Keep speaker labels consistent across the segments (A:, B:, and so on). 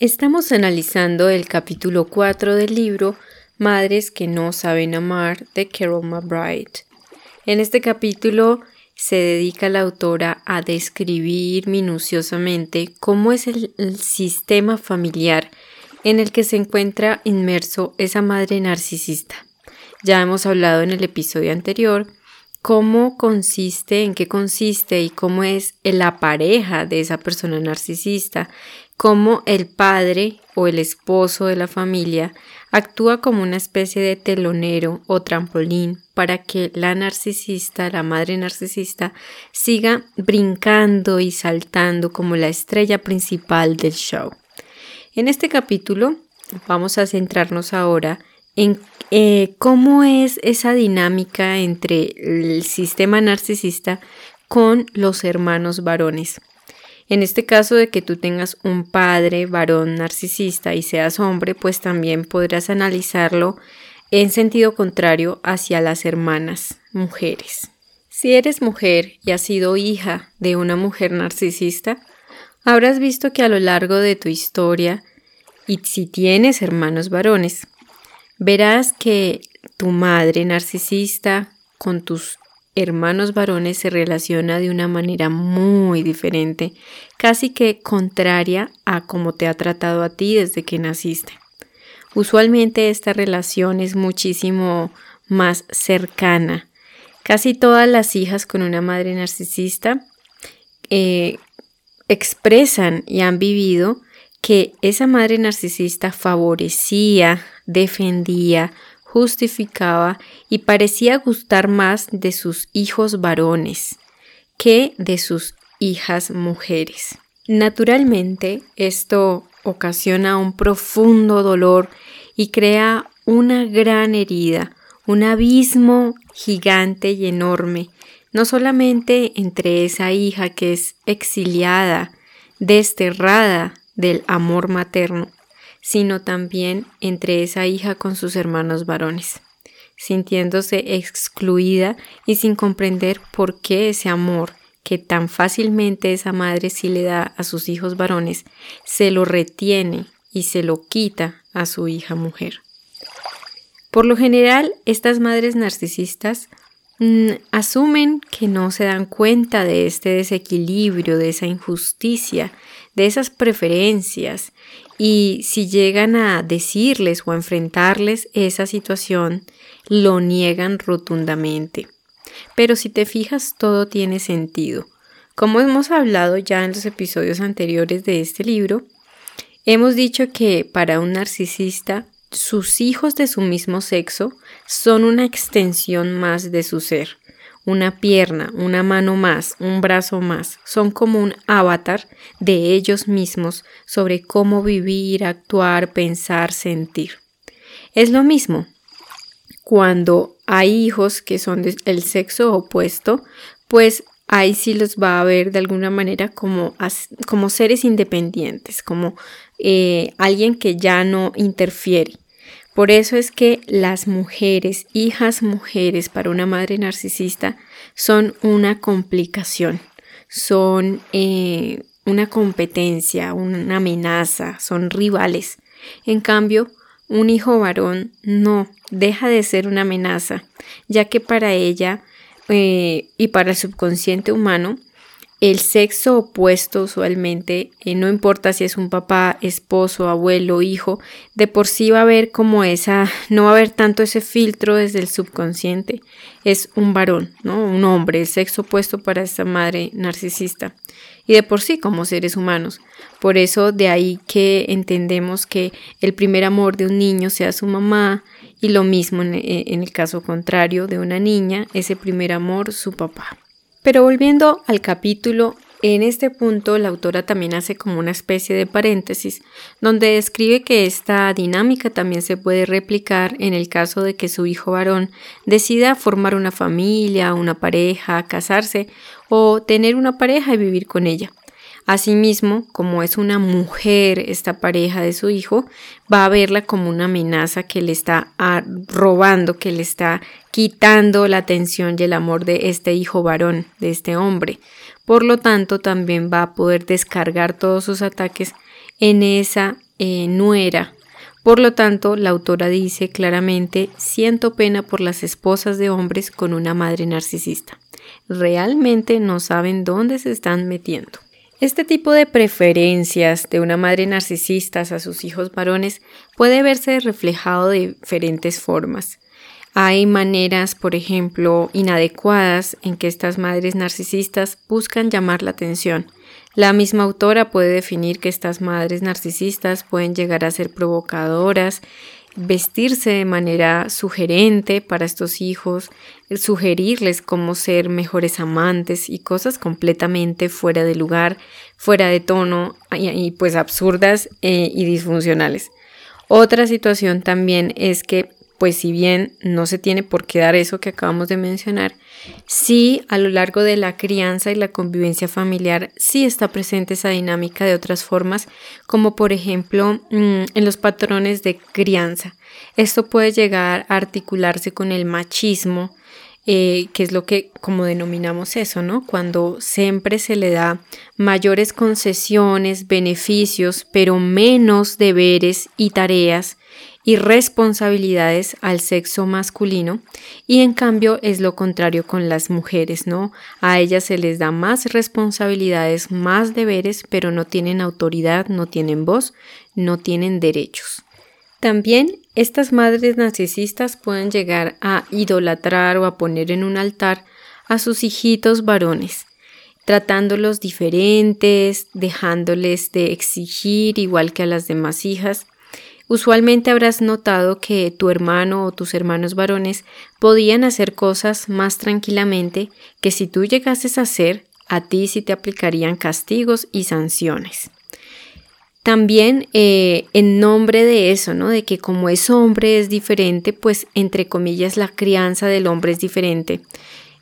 A: Estamos analizando el capítulo 4 del libro Madres que no saben amar de Carol McBride. En este capítulo se dedica la autora a describir minuciosamente cómo es el, el, sistema familiar en el que se encuentra inmerso esa madre narcisista. Ya hemos hablado en el episodio anterior cómo consiste, en qué consiste y cómo es la pareja de esa persona narcisista, cómo el padre o el esposo de la familia actúa como una especie de telonero o trampolín para que la narcisista, la madre narcisista, siga brincando y saltando como la estrella principal del show. En este capítulo vamos a centrarnos ahora en eh, cómo es esa dinámica entre el sistema narcisista con los hermanos varones. En este caso de que tú tengas un padre varón narcisista y seas hombre, pues también podrás analizarlo en sentido contrario hacia las hermanas mujeres. Si eres mujer y has sido hija de una mujer narcisista, habrás visto que a lo largo de tu historia, y si tienes hermanos varones, verás que tu madre narcisista con tus hermanos varones se relaciona de una manera muy diferente, casi que contraria a cómo te ha tratado a ti desde que naciste. Usualmente esta relación es muchísimo más cercana. Casi todas las hijas con una madre narcisista eh, expresan y han vivido que esa madre narcisista favorecía, defendía, justificaba y parecía gustar más de sus hijos varones que de sus hijas mujeres. Naturalmente, esto ocasiona un profundo dolor y crea una gran herida, un abismo gigante y enorme, no solamente entre esa hija que es exiliada, desterrada del amor materno, sino también entre esa hija con sus hermanos varones, sintiéndose excluida y sin comprender por qué ese amor que tan fácilmente esa madre sí le da a sus hijos varones, se lo retiene y se lo quita a su hija mujer. Por lo general, estas madres narcisistas asumen que no se dan cuenta de este desequilibrio, de esa injusticia, de esas preferencias y si llegan a decirles o a enfrentarles esa situación, lo niegan rotundamente. Pero si te fijas, todo tiene sentido. Como hemos hablado ya en los episodios anteriores de este libro, hemos dicho que para un narcisista, sus hijos de su mismo sexo son una extensión más de su ser una pierna, una mano más, un brazo más. Son como un avatar de ellos mismos sobre cómo vivir, actuar, pensar, sentir. Es lo mismo cuando hay hijos que son del sexo opuesto, pues ahí sí los va a ver de alguna manera como, como seres independientes, como eh, alguien que ya no interfiere. Por eso es que las mujeres, hijas mujeres para una madre narcisista, son una complicación, son eh, una competencia, una amenaza, son rivales. En cambio, un hijo varón no deja de ser una amenaza, ya que para ella eh, y para el subconsciente humano el sexo opuesto usualmente, eh, no importa si es un papá, esposo, abuelo, hijo, de por sí va a haber como esa, no va a haber tanto ese filtro desde el subconsciente. Es un varón, ¿no? Un hombre, el sexo opuesto para esta madre narcisista. Y de por sí como seres humanos. Por eso de ahí que entendemos que el primer amor de un niño sea su mamá y lo mismo en, eh, en el caso contrario de una niña, ese primer amor su papá. Pero volviendo al capítulo, en este punto la autora también hace como una especie de paréntesis donde describe que esta dinámica también se puede replicar en el caso de que su hijo varón decida formar una familia, una pareja, casarse o tener una pareja y vivir con ella. Asimismo, como es una mujer esta pareja de su hijo, va a verla como una amenaza que le está ah, robando, que le está quitando la atención y el amor de este hijo varón, de este hombre. Por lo tanto, también va a poder descargar todos sus ataques en esa eh, nuera. Por lo tanto, la autora dice claramente, siento pena por las esposas de hombres con una madre narcisista. Realmente no saben dónde se están metiendo. Este tipo de preferencias de una madre narcisista a sus hijos varones puede verse reflejado de diferentes formas. Hay maneras, por ejemplo, inadecuadas en que estas madres narcisistas buscan llamar la atención. La misma autora puede definir que estas madres narcisistas pueden llegar a ser provocadoras, vestirse de manera sugerente para estos hijos, sugerirles cómo ser mejores amantes y cosas completamente fuera de lugar, fuera de tono y, pues absurdas eh, y disfuncionales. Otra situación también es que pues si bien no se tiene por qué dar eso que acabamos de mencionar, sí a lo largo de la crianza y la convivencia familiar sí está presente esa dinámica de otras formas, como por ejemplo mm, en los patrones de crianza. Esto puede llegar a articularse con el machismo, eh, que es lo que como denominamos eso, ¿no? Cuando siempre se le da mayores concesiones, beneficios, pero menos deberes y tareas y responsabilidades al sexo masculino y en cambio es lo contrario con las mujeres, ¿no? A ellas se les da más responsabilidades, más deberes, pero no tienen autoridad, no tienen voz, no tienen derechos. También estas madres narcisistas pueden llegar a idolatrar o a poner en un altar a sus hijitos varones, tratándolos diferentes, dejándoles de exigir igual que a las demás hijas, Usualmente habrás notado que tu hermano o tus hermanos varones podían hacer cosas más tranquilamente que si tú llegases a hacer, a ti sí te aplicarían castigos y sanciones. También eh, en nombre de eso, ¿no? De que como es hombre es diferente, pues entre comillas la crianza del hombre es diferente.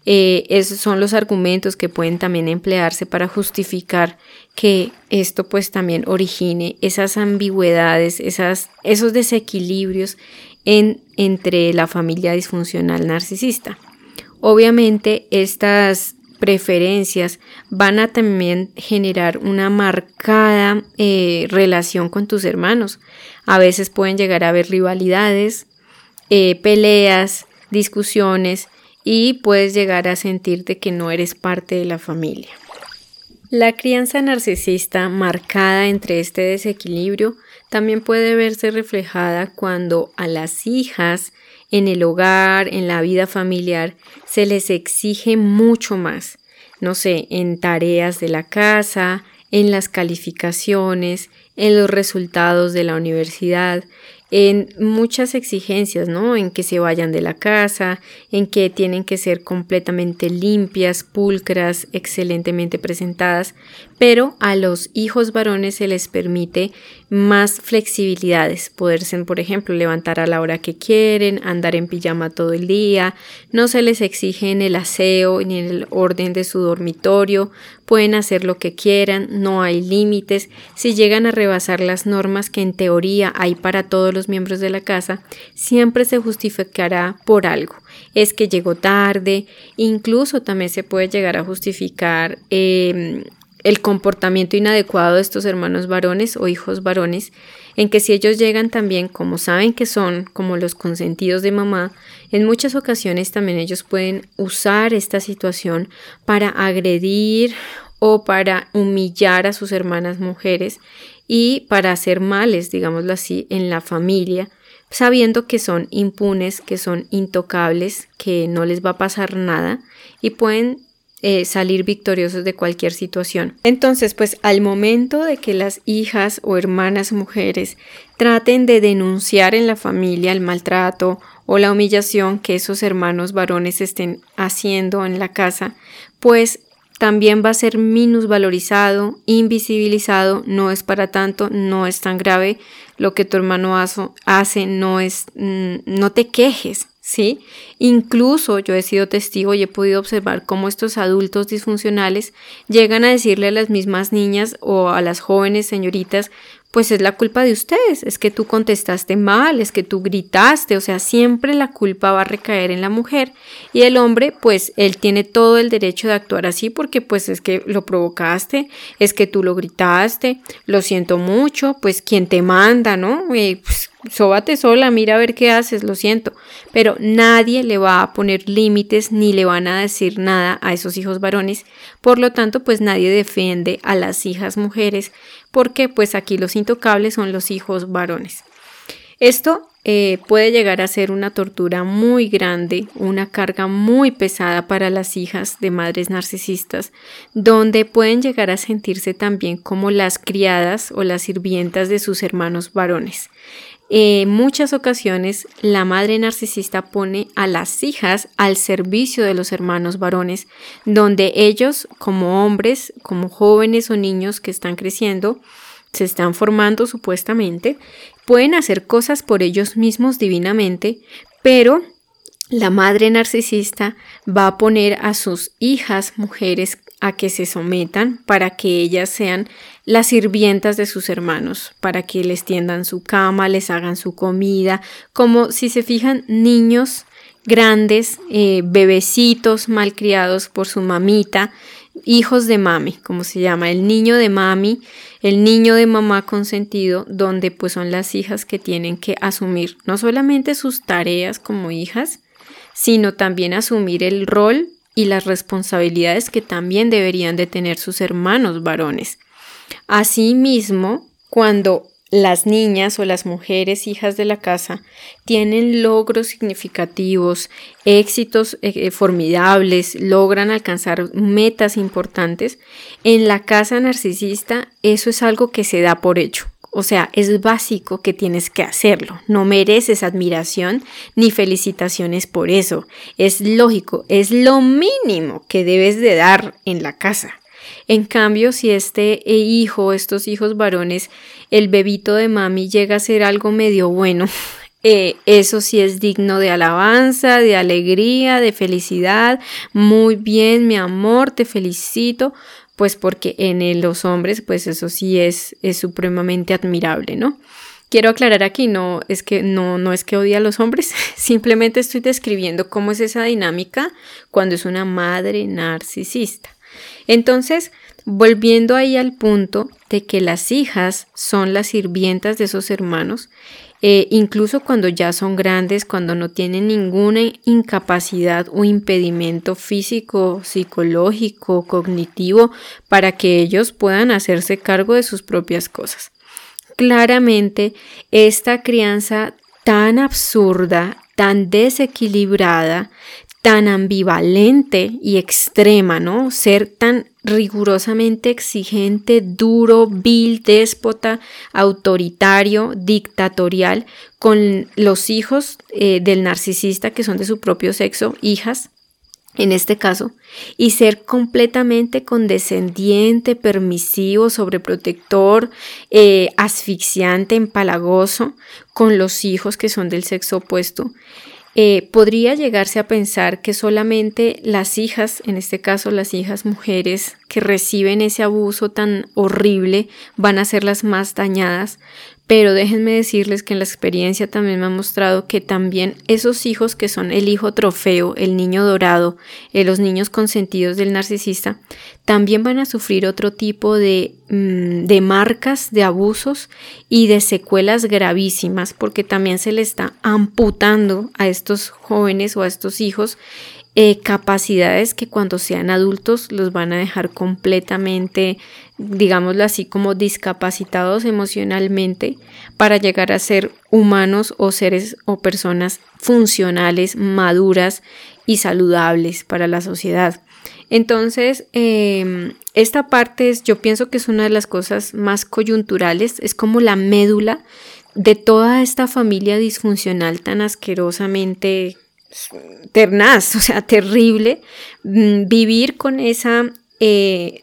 A: Eh, esos son los argumentos que pueden también emplearse para justificar que esto pues también origine esas ambigüedades, esas, esos desequilibrios en, entre la familia disfuncional narcisista. Obviamente estas preferencias van a también generar una marcada eh, relación con tus hermanos. A veces pueden llegar a haber rivalidades, eh, peleas, discusiones y puedes llegar a sentirte que no eres parte de la familia. La crianza narcisista marcada entre este desequilibrio también puede verse reflejada cuando a las hijas en el hogar, en la vida familiar, se les exige mucho más, no sé, en tareas de la casa, en las calificaciones, en los resultados de la universidad, en muchas exigencias, ¿no? En que se vayan de la casa, en que tienen que ser completamente limpias, pulcras, excelentemente presentadas, pero a los hijos varones se les permite más flexibilidades, poderse, por ejemplo, levantar a la hora que quieren, andar en pijama todo el día, no se les exige en el aseo ni en el orden de su dormitorio, pueden hacer lo que quieran, no hay límites, si llegan a rebasar las normas que en teoría hay para todos los miembros de la casa, siempre se justificará por algo, es que llegó tarde, incluso también se puede llegar a justificar eh, el comportamiento inadecuado de estos hermanos varones o hijos varones, en que si ellos llegan también como saben que son como los consentidos de mamá, en muchas ocasiones también ellos pueden usar esta situación para agredir o para humillar a sus hermanas mujeres y para hacer males, digámoslo así, en la familia, sabiendo que son impunes, que son intocables, que no les va a pasar nada y pueden eh, salir victoriosos de cualquier situación. Entonces, pues al momento de que las hijas o hermanas mujeres traten de denunciar en la familia el maltrato o la humillación que esos hermanos varones estén haciendo en la casa, pues también va a ser minusvalorizado, invisibilizado, no es para tanto, no es tan grave, lo que tu hermano hace no es, mm, no te quejes, ¿sí? Incluso yo he sido testigo y he podido observar cómo estos adultos disfuncionales llegan a decirle a las mismas niñas o a las jóvenes señoritas, pues es la culpa de ustedes, es que tú contestaste mal, es que tú gritaste, o sea, siempre la culpa va a recaer en la mujer y el hombre, pues él tiene todo el derecho de actuar así porque pues es que lo provocaste, es que tú lo gritaste, lo siento mucho, pues quien te manda, ¿no? pues, sóbate sola, mira a ver qué haces, lo siento. Pero nadie le va a poner límites ni le van a decir nada a esos hijos varones. Por lo tanto, pues nadie defiende a las hijas mujeres porque pues aquí los intocables son los hijos varones. Esto eh, puede llegar a ser una tortura muy grande, una carga muy pesada para las hijas de madres narcisistas, donde pueden llegar a sentirse también como las criadas o las sirvientas de sus hermanos varones. En muchas ocasiones la madre narcisista pone a las hijas al servicio de los hermanos varones, donde ellos como hombres, como jóvenes o niños que están creciendo, se están formando supuestamente, pueden hacer cosas por ellos mismos divinamente, pero la madre narcisista va a poner a sus hijas mujeres a que se sometan para que ellas sean las sirvientas de sus hermanos, para que les tiendan su cama, les hagan su comida, como si se fijan niños grandes, eh, bebecitos malcriados por su mamita, hijos de mami, como se llama, el niño de mami, el niño de mamá consentido, donde pues son las hijas que tienen que asumir no solamente sus tareas como hijas, sino también asumir el rol y las responsabilidades que también deberían de tener sus hermanos varones. Asimismo, cuando las niñas o las mujeres hijas de la casa tienen logros significativos, éxitos eh, eh, formidables, logran alcanzar metas importantes, en la casa narcisista eso es algo que se da por hecho. O sea, es básico que tienes que hacerlo. No mereces admiración ni felicitaciones por eso. Es lógico, es lo mínimo que debes de dar en la casa. En cambio, si este eh, hijo, estos hijos varones, el bebito de mami llega a ser algo medio bueno, eh, eso sí es digno de alabanza, de alegría, de felicidad. Muy bien, mi amor, te felicito pues porque en los hombres, pues eso sí es, es supremamente admirable, ¿no? Quiero aclarar aquí, no es que no, no es que odie a los hombres, simplemente estoy describiendo cómo es esa dinámica cuando es una madre narcisista. Entonces, volviendo ahí al punto de que las hijas son las sirvientas de esos hermanos, eh, incluso cuando ya son grandes, cuando no tienen ninguna incapacidad o impedimento físico, psicológico, cognitivo, para que ellos puedan hacerse cargo de sus propias cosas. Claramente, esta crianza tan absurda, tan desequilibrada, tan ambivalente y extrema, ¿no? Ser tan rigurosamente exigente, duro, vil, déspota, autoritario, dictatorial, con los hijos eh, del narcisista que son de su propio sexo, hijas, en este caso, y ser completamente condescendiente, permisivo, sobreprotector, eh, asfixiante, empalagoso con los hijos que son del sexo opuesto. Eh, podría llegarse a pensar que solamente las hijas, en este caso las hijas mujeres que reciben ese abuso tan horrible, van a ser las más dañadas, pero déjenme decirles que en la experiencia también me ha mostrado que también esos hijos que son el hijo trofeo, el niño dorado, eh, los niños consentidos del narcisista, también van a sufrir otro tipo de, mm, de marcas, de abusos y de secuelas gravísimas, porque también se le está amputando a estos jóvenes o a estos hijos eh, capacidades que cuando sean adultos los van a dejar completamente, digámoslo así, como discapacitados emocionalmente para llegar a ser humanos o seres o personas funcionales, maduras y saludables para la sociedad. Entonces, em, esta parte es, yo pienso que es una de las cosas más coyunturales, es como la médula de toda esta familia disfuncional tan asquerosamente ternaz, o sea, terrible, mm, vivir con esa eh,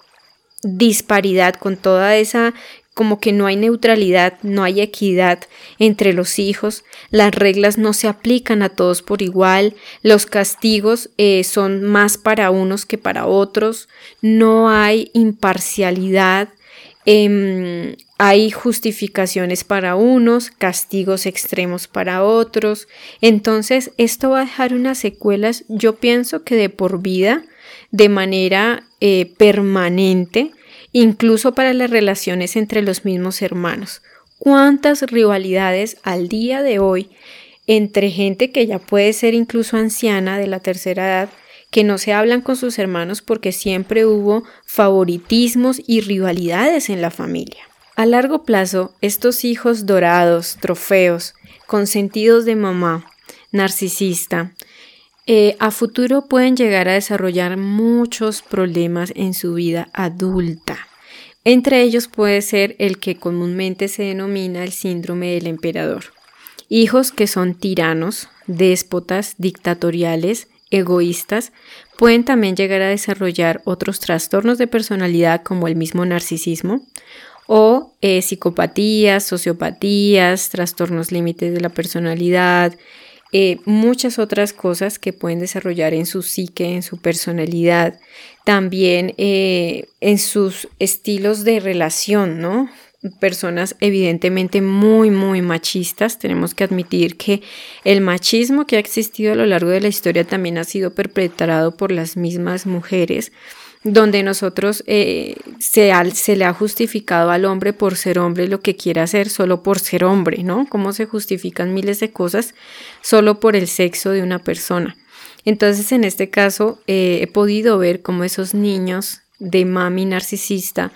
A: disparidad, con toda esa como que no hay neutralidad, no hay equidad entre los hijos, las reglas no se aplican a todos por igual, los castigos eh, son más para unos que para otros, no hay imparcialidad, Em, hay justificaciones para unos, castigos extremos para otros. Entonces, esto va a dejar unas secuelas, yo pienso que de por vida, de manera eh, permanente, incluso para las relaciones entre los mismos hermanos. ¿Cuántas rivalidades al día de hoy entre gente que ya puede ser incluso anciana de la tercera edad, que no se hablan con sus hermanos porque siempre hubo favoritismos y rivalidades en la familia. A largo plazo, estos hijos dorados, trofeos, consentidos de mamá, narcisista, eh, a futuro pueden llegar a desarrollar muchos problemas en su vida adulta. Entre ellos puede ser el que comúnmente se denomina el síndrome del emperador. Hijos que son tiranos, déspotas, dictatoriales, egoístas, pueden también llegar a desarrollar otros trastornos de personalidad como el mismo narcisismo o eh, psicopatías, sociopatías, trastornos límites de la personalidad, eh, muchas otras cosas que pueden desarrollar en su psique, en su personalidad, también eh, en sus estilos de relación, ¿no? Personas evidentemente muy, muy machistas. Tenemos que admitir que el machismo que ha existido a lo largo de la historia también ha sido perpetrado por las mismas mujeres donde nosotros eh, se, se, le ha justificado al hombre por ser hombre lo que quiere hacer solo por ser hombre, ¿no? Cómo se justifican miles de cosas solo por el sexo de una persona. Entonces, en este caso, eh, he podido ver cómo esos niños de mami narcisista,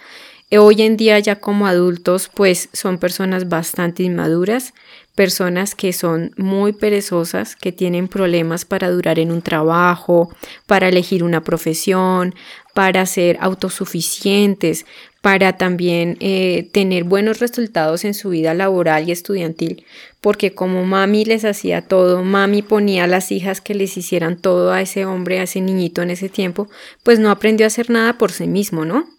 A: hoy en día ya como adultos, pues son personas bastante inmaduras, personas que son muy perezosas, que tienen problemas para durar en un trabajo, para elegir una profesión, para ser autosuficientes, para también eh, tener buenos resultados en su vida laboral y estudiantil, porque como mami les hacía todo, mami ponía a las hijas que les hicieran todo a ese hombre, a ese niñito en ese tiempo, pues no aprendió a hacer nada por sí mismo, ¿no?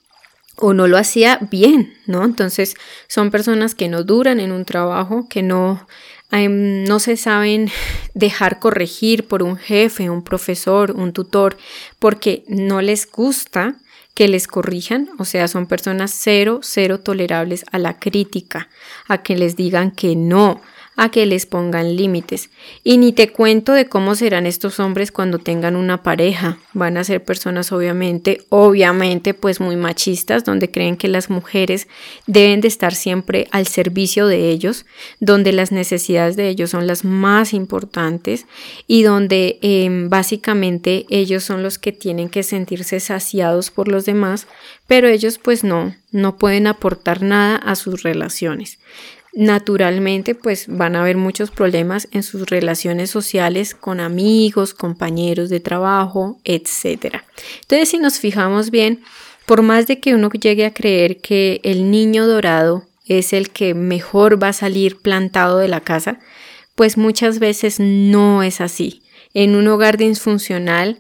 A: O no lo hacía bien, ¿no? Entonces son personas que no duran en un trabajo, que no, em, no se saben dejar corregir por un jefe, un profesor, un tutor, porque no les gusta que les corrijan, o sea, son personas cero, cero tolerables a la crítica, a que les digan que no, a que les pongan límites. Y ni te cuento de cómo serán estos hombres cuando tengan una pareja. Van a ser personas obviamente, obviamente pues muy machistas, donde creen que las mujeres deben de estar siempre al servicio de ellos, donde las necesidades de ellos son las más importantes y donde em, básicamente ellos son los que tienen que sentirse saciados por los demás, pero ellos pues no, no pueden aportar nada a sus relaciones naturalmente pues van a haber muchos problemas en sus relaciones sociales con amigos, compañeros de trabajo, etc. Entonces si nos fijamos bien, por más de que uno llegue a creer que el niño dorado es el que mejor va a salir plantado de la casa, pues muchas veces no es así. En un hogar disfuncional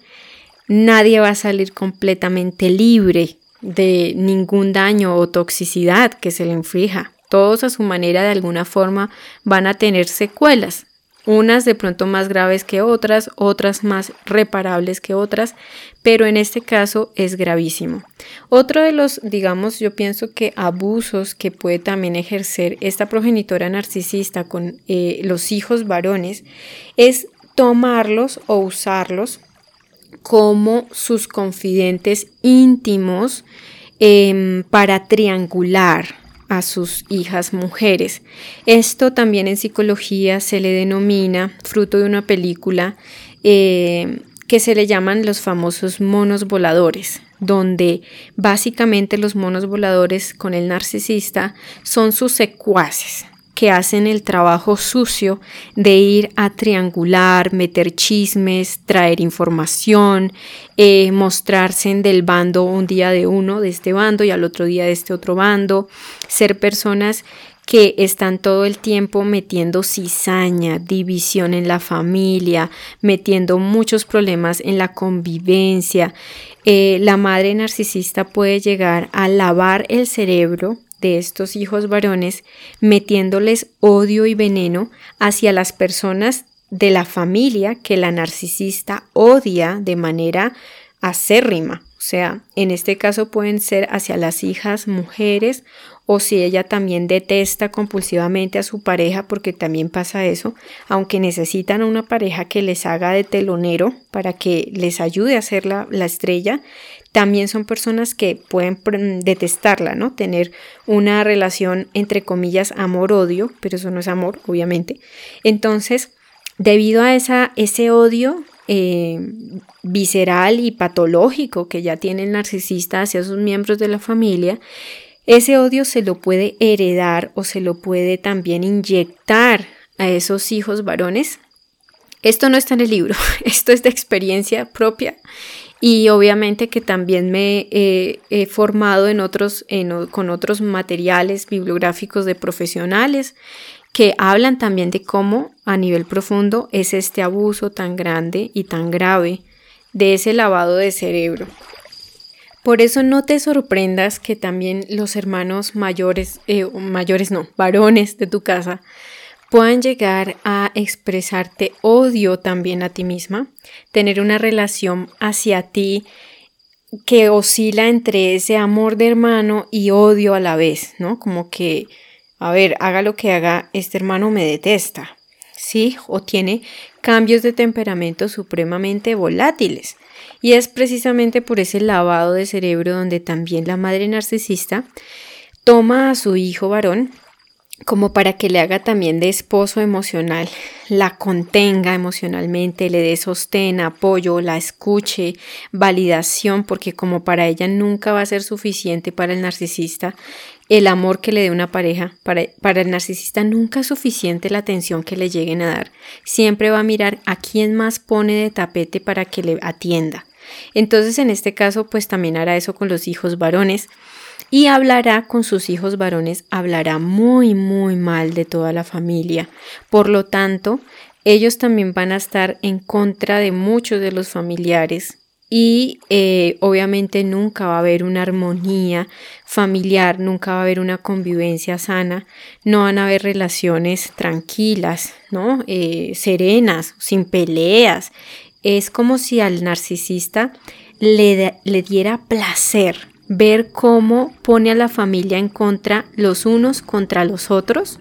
A: nadie va a salir completamente libre de ningún daño o toxicidad que se le inflija. Todos a su manera de alguna forma van a tener secuelas, unas de pronto más graves que otras, otras más reparables que otras, pero en este caso es gravísimo. Otro de los, digamos, yo pienso que abusos que puede también ejercer esta progenitora narcisista con eh, los hijos varones es tomarlos o usarlos como sus confidentes íntimos em, para triangular a sus hijas mujeres. Esto también en psicología se le denomina, fruto de una película, eh, que se le llaman los famosos monos voladores, donde básicamente los monos voladores con el narcisista son sus secuaces, que hacen el trabajo sucio de ir a triangular, meter chismes, traer información, eh, mostrarse en del bando un día de uno de este bando y al otro día de este otro bando, ser personas que están todo el tiempo metiendo cizaña, división en la familia, metiendo muchos problemas en la convivencia. Eh, la madre narcisista puede llegar a lavar el cerebro de estos hijos varones metiéndoles odio y veneno hacia las personas de la familia que la narcisista odia de manera acérrima. O sea, en este caso pueden ser hacia las hijas mujeres o si ella también detesta compulsivamente a su pareja, porque también pasa eso, aunque necesitan una pareja que les haga de telonero para que les ayude a ser la estrella, también son personas que pueden detestarla, ¿no? Tener una relación entre comillas amor-odio, pero eso no es amor, obviamente. Entonces, debido a esa, ese odio eh, visceral y patológico que ya tiene el narcisista hacia sus miembros de la familia, ese odio se lo puede heredar o se lo puede también inyectar a esos hijos varones. Esto no está en el libro, esto es de experiencia propia y obviamente que también me he formado en otros, con otros materiales bibliográficos de profesionales que hablan también de cómo a nivel profundo es este abuso tan grande y tan grave de ese lavado de cerebro. Por eso no te sorprendas que también los hermanos mayores, eh, mayores no, varones de tu casa, puedan llegar a expresarte odio también a ti misma, tener una relación hacia ti que oscila entre ese amor de hermano y odio a la vez, ¿no? Como que a ver, haga lo que haga, este hermano me detesta, ¿sí? O tiene cambios de temperamento supremamente volátiles. Y es precisamente por ese lavado de cerebro donde también la madre narcisista toma a su hijo varón como para que le haga también de esposo emocional, la contenga emocionalmente, le dé sostén, apoyo, la escuche, validación, porque como para ella nunca va a ser suficiente para el narcisista el amor que le dé una pareja, para, para el narcisista nunca es suficiente la atención que le lleguen a dar, siempre va a mirar a quién más pone de tapete para que le atienda. Entonces en este caso pues también hará eso con los hijos varones y hablará con sus hijos varones, hablará muy, muy mal de toda la familia. Por lo tanto, ellos también van a estar en contra de muchos de los familiares y eh, obviamente nunca va a haber una armonía familiar, nunca va a haber una convivencia sana, no van a haber relaciones tranquilas, ¿no? Eh, serenas, sin peleas. Es como si al narcisista le, le diera placer ver cómo pone a la familia en contra los unos contra los otros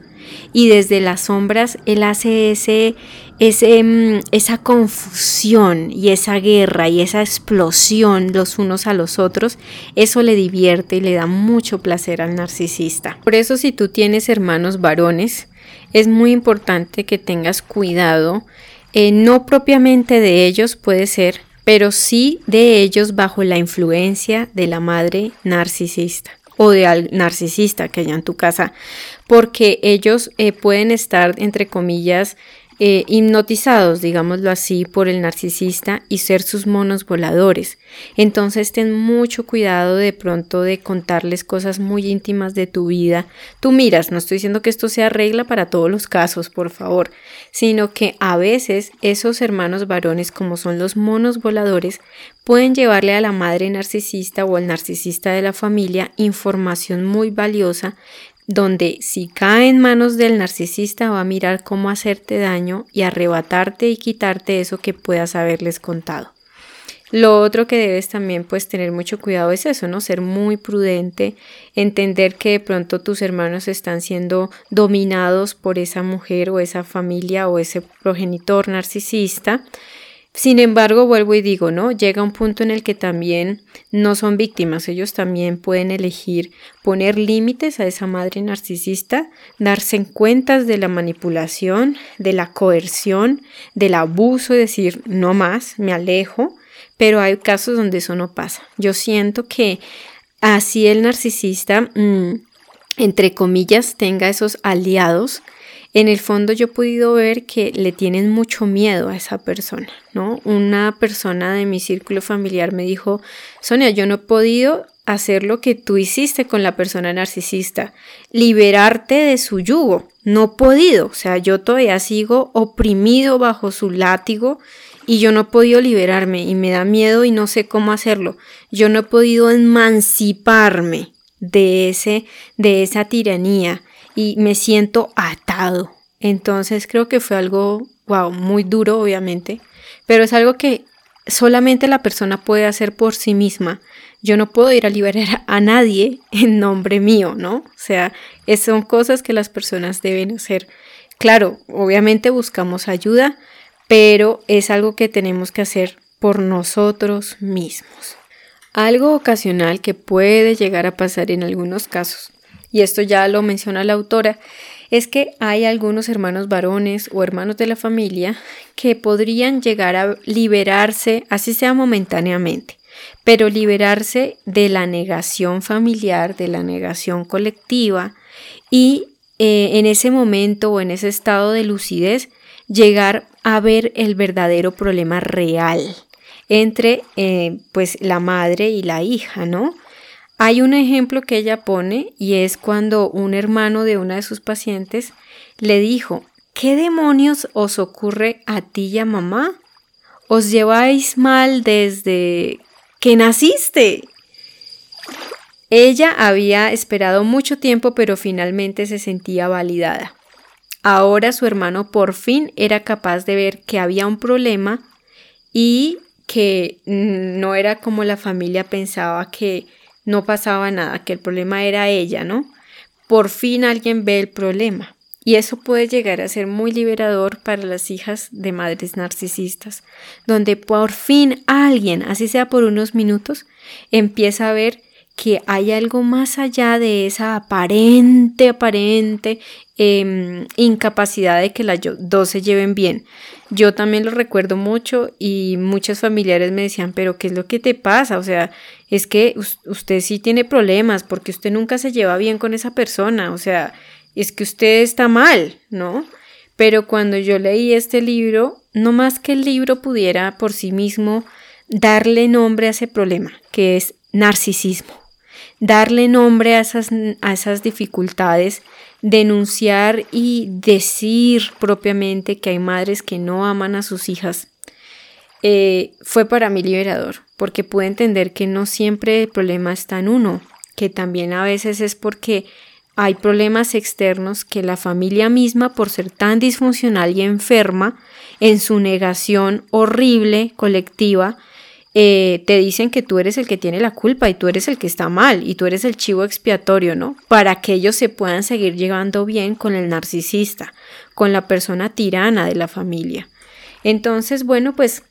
A: y desde las sombras él hace ese, mm, esa confusión y esa guerra y esa explosión los unos a los otros, eso le divierte y le da mucho placer al narcisista. Por eso si tú tienes hermanos varones, es muy importante que tengas cuidado, eh, no propiamente de ellos puede ser, pero sí de ellos bajo la influencia de la madre narcisista o de al narcisista que haya en tu casa, porque ellos eh, pueden estar, entre comillas, eh, hipnotizados, digámoslo así, por el narcisista y ser sus monos voladores. Entonces ten mucho cuidado de pronto de contarles cosas muy íntimas de tu vida. Tú miras, no estoy diciendo que esto sea regla para todos los casos, por favor, sino que a veces esos hermanos varones, como son los monos voladores, pueden llevarle a la madre narcisista o al narcisista de la familia información muy valiosa donde si cae en manos del narcisista va a mirar cómo hacerte daño y arrebatarte y quitarte eso que puedas haberles contado. Lo otro que debes también pues tener mucho cuidado es eso, ¿no? Ser muy prudente, entender que de pronto tus hermanos están siendo dominados por esa mujer o esa familia o ese progenitor narcisista sin embargo, vuelvo y digo, ¿no? Llega un punto en el que también no son víctimas, ellos también pueden elegir poner límites a esa madre narcisista, darse en cuentas de la manipulación, de la coerción, del abuso, y decir, no más, me alejo, pero hay casos donde eso no pasa. Yo siento que así el narcisista, mm, entre comillas, tenga esos aliados, en el fondo yo he podido ver que le tienen mucho miedo a esa persona, ¿no? Una persona de mi círculo familiar me dijo, Sonia, yo no he podido hacer lo que tú hiciste con la persona narcisista, liberarte de su yugo. No he podido, o sea, yo todavía sigo oprimido bajo su látigo y yo no he podido liberarme y me da miedo y no sé cómo hacerlo. Yo no he podido emanciparme de ese de esa tiranía y me siento atado. Entonces creo que fue algo, wow, muy duro obviamente, pero es algo que solamente la persona puede hacer por sí misma. Yo no puedo ir a liberar a nadie en nombre mío, ¿no? O sea, son cosas que las personas deben hacer. Claro, obviamente buscamos ayuda, pero es algo que tenemos que hacer por nosotros mismos. Algo ocasional que puede llegar a pasar en algunos casos, y esto ya lo menciona la autora, es que hay algunos hermanos varones o hermanos de la familia que podrían llegar a liberarse, así sea momentáneamente, pero liberarse de la negación familiar, de la negación colectiva y eh, en ese momento o en ese estado de lucidez llegar a ver el verdadero problema real entre eh, pues la madre y la hija, ¿no? Hay un ejemplo que ella pone y es cuando un hermano de una de sus pacientes le dijo, ¿qué demonios os ocurre a ti y a mamá? ¿Os lleváis mal desde que naciste? Ella había esperado mucho tiempo pero finalmente se sentía validada. Ahora su hermano por fin era capaz de ver que había un problema y que no era como la familia pensaba que no pasaba nada, que el problema era ella, ¿no? Por fin alguien ve el problema. Y eso puede llegar a ser muy liberador para las hijas de madres narcisistas, donde por fin alguien, así sea por unos minutos, empieza a ver que hay algo más allá de esa aparente, aparente em, incapacidad de que las dos se lleven bien. Yo también lo recuerdo mucho y muchos familiares me decían, pero ¿qué es lo que te pasa? O sea, es que usted sí tiene problemas porque usted nunca se lleva bien con esa persona, o sea, es que usted está mal, ¿no? Pero cuando yo leí este libro, no más que el libro pudiera por sí mismo darle nombre a ese problema, que es narcisismo darle nombre a esas, a esas dificultades, denunciar y decir propiamente que hay madres que no aman a sus hijas, eh, fue para mí liberador, porque pude entender que no siempre el problema está en uno, que también a veces es porque hay problemas externos que la familia misma, por ser tan disfuncional y enferma, en su negación horrible colectiva, eh, te dicen que tú eres el que tiene la culpa y tú eres el que está mal y tú eres el chivo expiatorio, ¿no? Para que ellos se puedan seguir llevando bien con el narcisista, con la persona tirana de la familia. Entonces, bueno, pues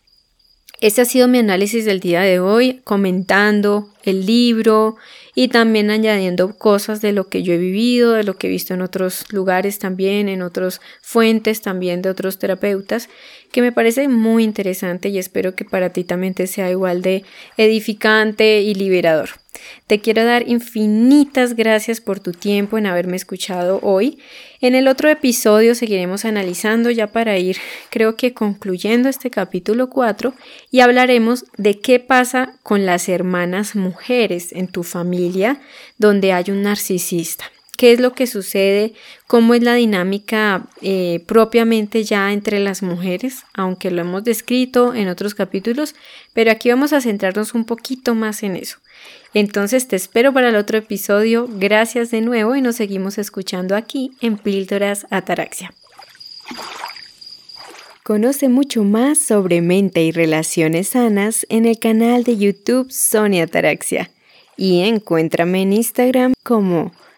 A: este ha sido mi análisis del día de hoy, comentando el libro y también añadiendo cosas de lo que yo he vivido, de lo que he visto en otros lugares también, en otras fuentes también de otros terapeutas, que me parece muy interesante y espero que para ti también te sea igual de edificante y liberador. Te quiero dar infinitas gracias por tu tiempo en haberme escuchado hoy. En el otro episodio seguiremos analizando ya para ir, creo que concluyendo este capítulo 4 y hablaremos de qué pasa con las hermanas mujeres en tu familia donde hay un narcisista qué es lo que sucede, cómo es la dinámica eh, propiamente ya entre las mujeres, aunque lo hemos descrito en otros capítulos, pero aquí vamos a centrarnos un poquito más en eso. Entonces te espero para el otro episodio, gracias de nuevo y nos seguimos escuchando aquí en Píldoras Ataraxia. Conoce mucho más sobre mente y relaciones sanas en el canal de YouTube Sonia Ataraxia y encuéntrame en Instagram como